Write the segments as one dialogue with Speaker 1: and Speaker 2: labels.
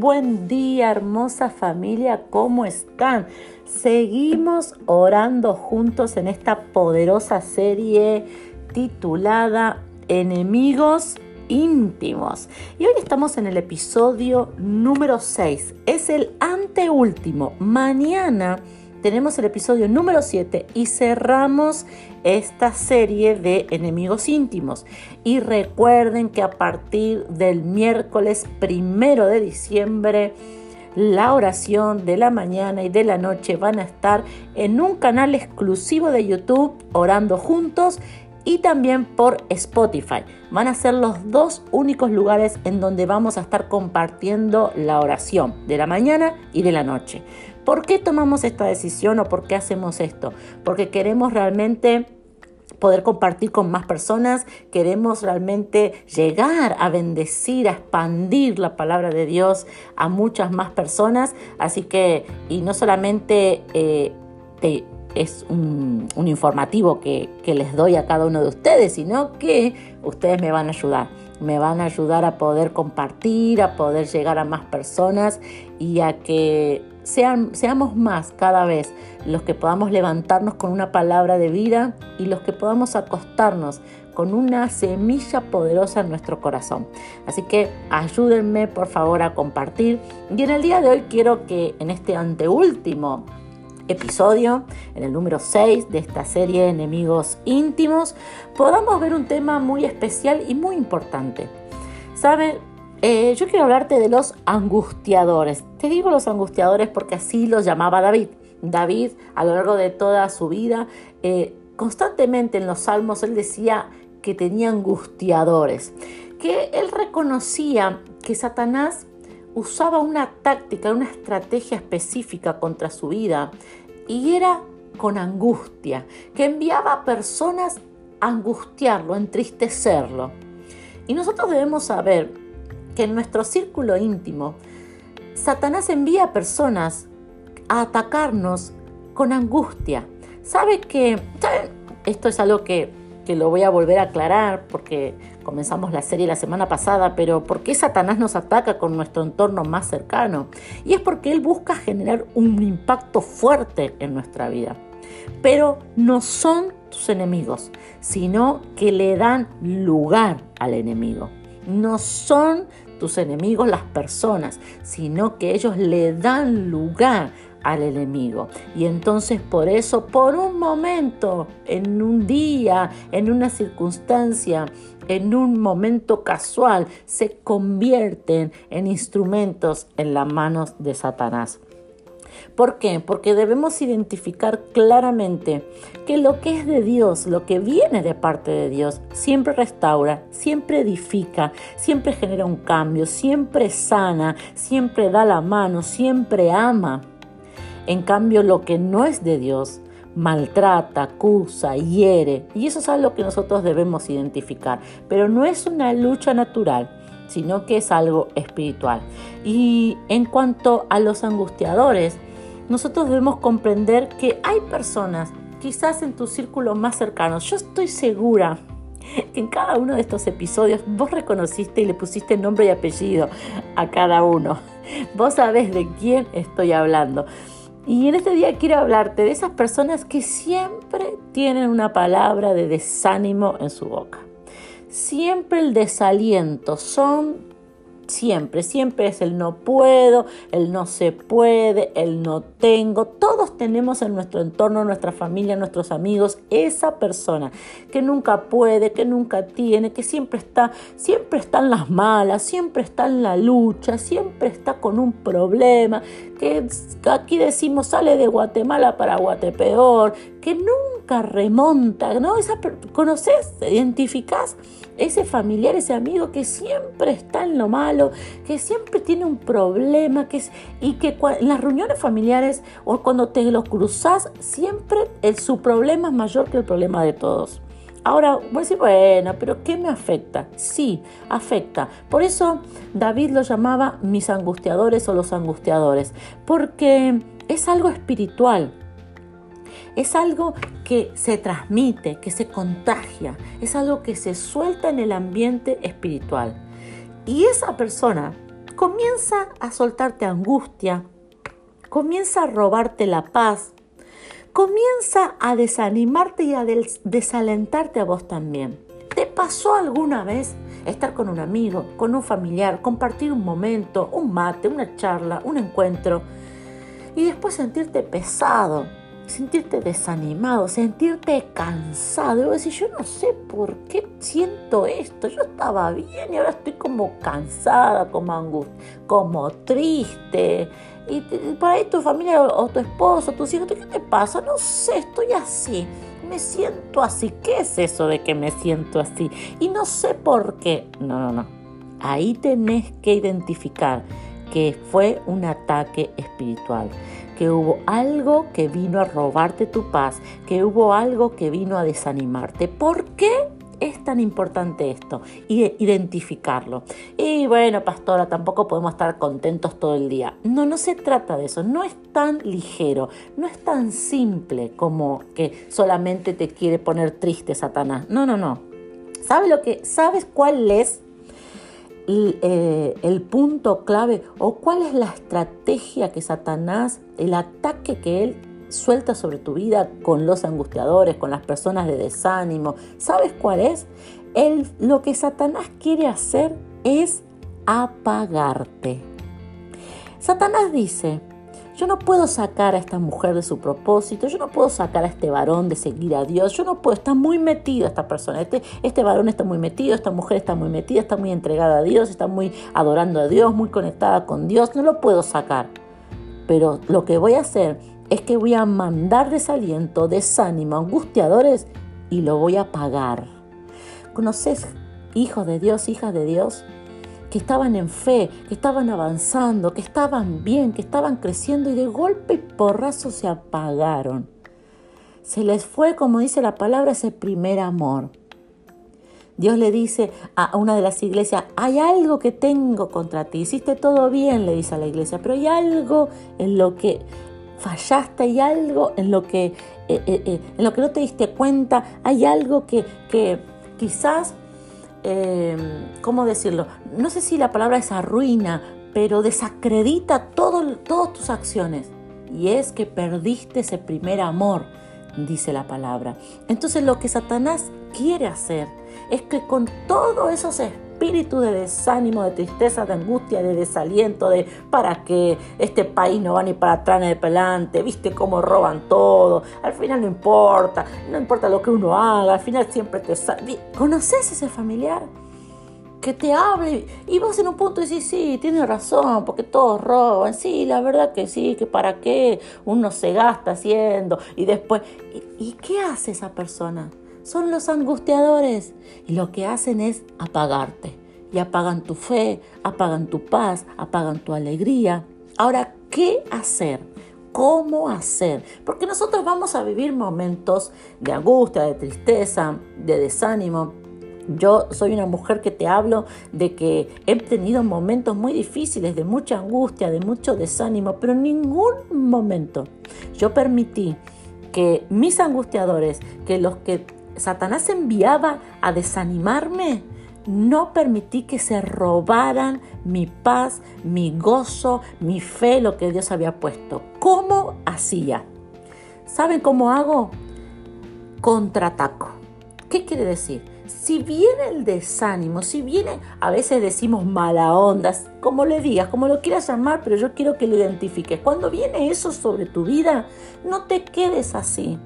Speaker 1: buen día, hermosa familia, ¿cómo están? Seguimos orando juntos en esta poderosa serie titulada Enemigos íntimos. Y hoy estamos en el episodio número 6. Es el anteúltimo. Mañana tenemos el episodio número 7 y cerramos esta serie de enemigos íntimos. Y recuerden que a partir del miércoles primero de diciembre, la oración de la mañana y de la noche van a estar en un canal exclusivo de YouTube, orando juntos y también por Spotify. Van a ser los dos únicos lugares en donde vamos a estar compartiendo la oración de la mañana y de la noche. ¿Por qué tomamos esta decisión o por qué hacemos esto? Porque queremos realmente poder compartir con más personas, queremos realmente llegar a bendecir, a expandir la palabra de Dios a muchas más personas. Así que, y no solamente eh, es un, informativo que, que, les doy a cada uno de ustedes, sino que ustedes me van a ayudar. Me van a ayudar a poder compartir, a poder llegar a más personas y a que seamos más cada vez los que podamos levantarnos con una palabra de vida y los que podamos acostarnos con una semilla poderosa en nuestro corazón. Así que ayúdenme por favor a compartir. Y en el día de hoy quiero que en este anteúltimo episodio, en el número 6 de esta serie Enemigos íntimos, podamos ver un tema muy especial y muy importante. ¿Saben? Eh, yo quiero hablarte de los angustiadores. Te digo los angustiadores porque así los llamaba David. David, a lo largo de toda su vida, eh, constantemente en los salmos él decía que tenía angustiadores, que él reconocía que Satanás usaba una táctica, una estrategia específica contra su vida y era con angustia, que enviaba a personas a angustiarlo, a entristecerlo. Y nosotros debemos saber que en nuestro círculo íntimo, Satanás envía personas a atacarnos con angustia. ¿Sabe que esto es algo que, que lo voy a volver a aclarar porque comenzamos la serie la semana pasada, pero ¿por qué Satanás nos ataca con nuestro entorno más cercano? Y es porque él busca generar un impacto fuerte en nuestra vida. Pero no son tus enemigos, sino que le dan lugar al enemigo. No son tus enemigos las personas, sino que ellos le dan lugar al enemigo. Y entonces por eso, por un momento, en un día, en una circunstancia, en un momento casual, se convierten en instrumentos en las manos de Satanás. ¿Por qué? Porque debemos identificar claramente que lo que es de Dios, lo que viene de parte de Dios, siempre restaura, siempre edifica, siempre genera un cambio, siempre sana, siempre da la mano, siempre ama. En cambio, lo que no es de Dios, maltrata, acusa, hiere. Y eso es algo que nosotros debemos identificar. Pero no es una lucha natural, sino que es algo espiritual. Y en cuanto a los angustiadores, nosotros debemos comprender que hay personas, quizás en tu círculo más cercano, yo estoy segura que en cada uno de estos episodios vos reconociste y le pusiste nombre y apellido a cada uno. Vos sabés de quién estoy hablando. Y en este día quiero hablarte de esas personas que siempre tienen una palabra de desánimo en su boca. Siempre el desaliento, son Siempre, siempre es el no puedo, el no se puede, el no tengo. Todos tenemos en nuestro entorno, nuestra familia, nuestros amigos, esa persona que nunca puede, que nunca tiene, que siempre está, siempre está en las malas, siempre está en la lucha, siempre está con un problema, que aquí decimos sale de Guatemala para Guatepeor, que nunca remonta, ¿no? Esa, ¿Conoces? ¿Identificás? ese familiar, ese amigo que siempre está en lo malo, que siempre tiene un problema, que y que en las reuniones familiares o cuando te los cruzas, siempre el, su problema es mayor que el problema de todos. Ahora, voy a decir, bueno, pero ¿qué me afecta? Sí, afecta. Por eso David lo llamaba mis angustiadores o los angustiadores, porque es algo espiritual. Es algo que se transmite, que se contagia, es algo que se suelta en el ambiente espiritual. Y esa persona comienza a soltarte angustia, comienza a robarte la paz, comienza a desanimarte y a desalentarte a vos también. ¿Te pasó alguna vez estar con un amigo, con un familiar, compartir un momento, un mate, una charla, un encuentro y después sentirte pesado, sentirte desanimado, sentirte cansado. Y vos yo no sé por qué siento esto. Yo estaba bien y ahora estoy como cansada, como angustia, como triste. Y por ahí tu familia o tu esposo, tus hijos, ¿qué te pasa? No sé, estoy así. Me siento así. ¿Qué es eso de que me siento así? Y no sé por qué. No, no, no. Ahí tenés que identificar que fue un ataque espiritual que hubo algo que vino a robarte tu paz, que hubo algo que vino a desanimarte. ¿Por qué? es tan importante esto, identificarlo. Y bueno, pastora, tampoco podemos estar contentos todo el día. No, no se trata de eso, no es tan ligero, no es tan simple como que solamente te quiere poner triste Satanás. No, no, no. ¿Sabes lo que sabes cuál es eh, el, punto clave o cuál es la estrategia que Satanás, el ataque que él suelta sobre tu vida con los angustiadores, con las personas de desánimo. ¿Sabes cuál es? El, lo que Satanás quiere hacer es apagarte. Satanás dice, yo no puedo sacar a esta mujer de su propósito, yo no puedo sacar a este varón de seguir a Dios, yo no puedo, está muy metido esta persona, este, este varón está muy metido, esta mujer está muy metida, está muy entregada a Dios, está muy adorando a Dios, muy conectada con Dios, no lo puedo sacar. Pero lo que voy a hacer es que voy a mandar desaliento, desánimo, angustiadores y lo voy a pagar. ¿Conoces hijos de Dios, hijas de Dios? Que estaban en fe, que estaban avanzando, que estaban bien, que estaban creciendo y de golpe y porrazo se apagaron. Se les fue, como dice la palabra, ese primer amor. Dios le dice a una de las iglesias, hay algo que tengo contra ti, hiciste todo bien, le dice a la iglesia, pero hay algo en lo que fallaste, hay algo en lo que, eh, eh, eh, en lo que no te diste cuenta, hay algo que, que quizás eh, ¿cómo decirlo? No sé si la palabra es arruina, pero desacredita todo, todas tus acciones. Y es que perdiste ese primer amor, dice la palabra. Entonces lo que Satanás quiere hacer es que con todos esos espíritu de desánimo, de tristeza, de angustia, de desaliento, de para que este país no va ni para atrás ni para adelante, viste cómo roban todo, al final no importa, no importa lo que uno haga, al final siempre te sale. ¿Conoces ese familiar? que te hable y vos en un punto decís, sí, tiene razón, porque todos roban, sí, la verdad que sí, que para qué uno se gasta haciendo y después, y qué hace esa persona? Son los angustiadores y lo que hacen es apagarte. Y apagan tu fe, apagan tu paz, apagan tu alegría. Ahora, ¿qué hacer? ¿Cómo hacer? Porque nosotros vamos a vivir momentos de angustia, de tristeza, de desánimo. Yo soy una mujer que te hablo de que he tenido momentos muy difíciles, de mucha angustia, de mucho desánimo, pero en ningún momento yo permití que mis angustiadores, que los que Satanás enviaba a desanimarme, no permití que se robaran mi paz, mi gozo, mi fe, lo que Dios había puesto. ¿Cómo hacía? ¿Saben cómo hago? Contraataco. ¿Qué quiere decir? Si viene el desánimo, si viene, a veces decimos mala onda, como le digas, como lo quieras llamar, pero yo quiero que lo identifiques. Cuando viene eso sobre tu vida, no te quedes así.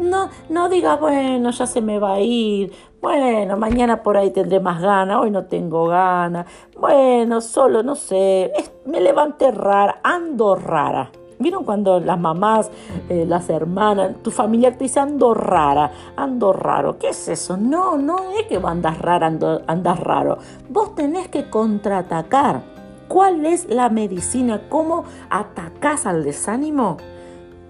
Speaker 1: No, no digas, bueno, ya se me va a ir. Bueno, mañana por ahí tendré más ganas, hoy no tengo ganas. Bueno, solo, no sé, me levanté rara, ando rara. ¿Vieron cuando las mamás, eh, las hermanas, tu familia te dice ando rara, ando raro? ¿Qué es eso? No, no es que andas rara, andas raro. Vos tenés que contraatacar. ¿Cuál es la medicina? ¿Cómo atacás al desánimo?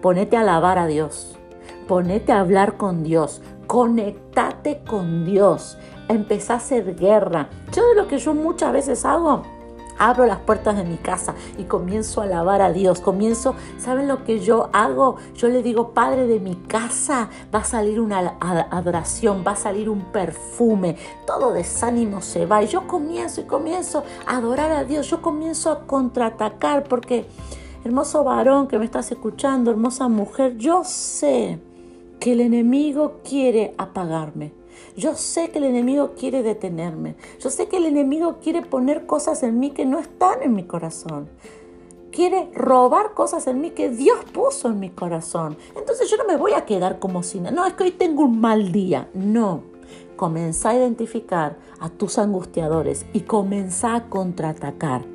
Speaker 1: Ponete a alabar a Dios ponete a hablar con Dios, conectate con Dios, empezá a hacer guerra. Yo de lo que yo muchas veces hago, abro las puertas de mi casa y comienzo a alabar a Dios. Comienzo, ¿saben lo que yo hago? Yo le digo, Padre, de mi casa va a salir una adoración, va a salir un perfume, todo desánimo se va. Y yo comienzo y comienzo a adorar a Dios, yo comienzo a contraatacar porque, hermoso varón que me estás escuchando, hermosa mujer, yo sé que el enemigo quiere apagarme. Yo sé que el enemigo quiere detenerme. Yo sé que el enemigo quiere poner cosas en mí que no están en mi corazón. Quiere robar cosas en mí que Dios puso en mi corazón. Entonces yo no me voy a quedar como si no, es que hoy tengo un mal día. No. Comenzá a identificar a tus angustiadores y comenzá a contraatacar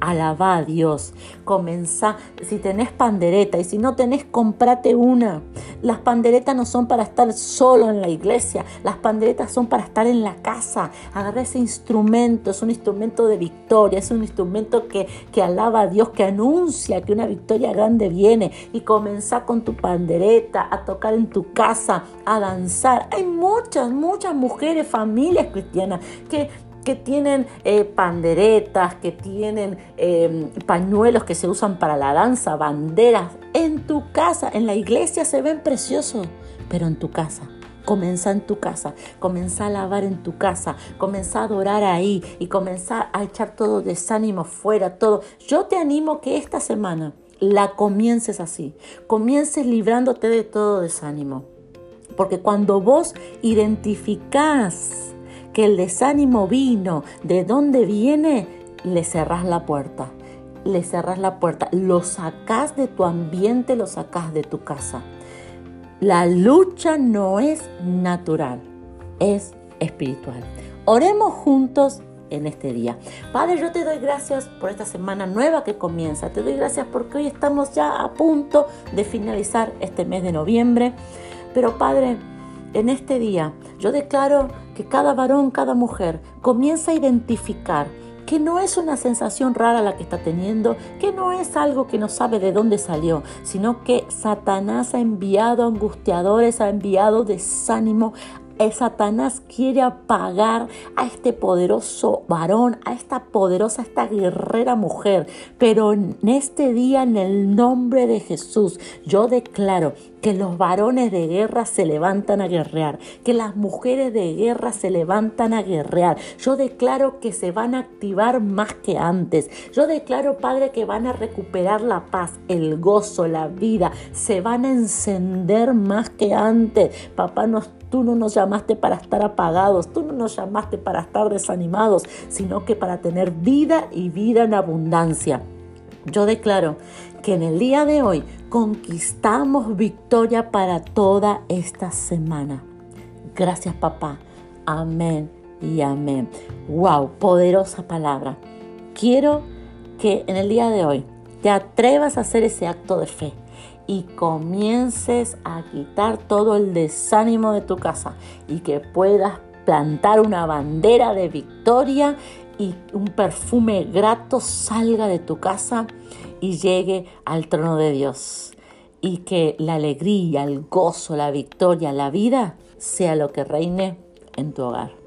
Speaker 1: alaba a Dios, comenzá, si tenés pandereta y si no tenés, comprate una. Las panderetas no son para estar solo en la iglesia, las panderetas son para estar en la casa. Agarra ese instrumento, es un instrumento de victoria, es un instrumento que, que alaba a Dios, que anuncia que una victoria grande viene y comenzá con tu pandereta a tocar en tu casa, a danzar. Hay muchas, muchas mujeres, familias cristianas que que tienen eh, panderetas, que tienen em, pañuelos que se usan para la danza, banderas. En tu casa, en la iglesia se ven preciosos, pero en tu casa. Comienza en tu casa, comienza a lavar en tu casa, comienza a adorar ahí y comienza a echar todo desánimo fuera, todo. Yo te animo que esta semana la comiences así, comiences librándote de todo desánimo. Porque cuando vos identificás que el desánimo vino, de dónde viene, le cerrás la puerta. Le cerrás la puerta, lo sacás de tu ambiente, lo sacás de tu casa. La lucha no es natural, es espiritual. Oremos juntos en este día. Padre, yo te doy gracias por esta semana nueva que comienza. Te doy gracias porque hoy estamos ya a punto de finalizar este mes de noviembre. Pero Padre, en este día yo declaro que cada varón, cada mujer comienza a identificar que no es una sensación rara la que está teniendo, que no es algo que no sabe de dónde salió, sino que Satanás ha enviado angustiadores, ha enviado desánimo, Satanás quiere apagar a este poderoso varón, a esta poderosa, esta guerrera mujer. Pero en este día, en el nombre de Jesús, yo declaro que los varones de guerra se levantan a guerrear, que las mujeres de guerra se levantan a guerrear. Yo declaro que se van a activar más que antes. Yo declaro, Padre, que van a recuperar la paz, el gozo, la vida. Se van a encender más que antes. Papá, nos Tú no nos llamaste para estar apagados, tú no nos llamaste para estar desanimados, sino que para tener vida y vida en abundancia. Yo declaro que en el día de hoy conquistamos victoria para toda esta semana. Gracias papá. Amén y amén. Wow, poderosa palabra. Quiero que en el día de hoy te atrevas a hacer ese acto de fe y comiences a quitar todo el desánimo de tu casa y que puedas plantar una bandera de victoria y un perfume grato salga de tu casa y llegue al trono de Dios. Y que la alegría, el gozo, la victoria, la vida sea lo que reine en tu hogar.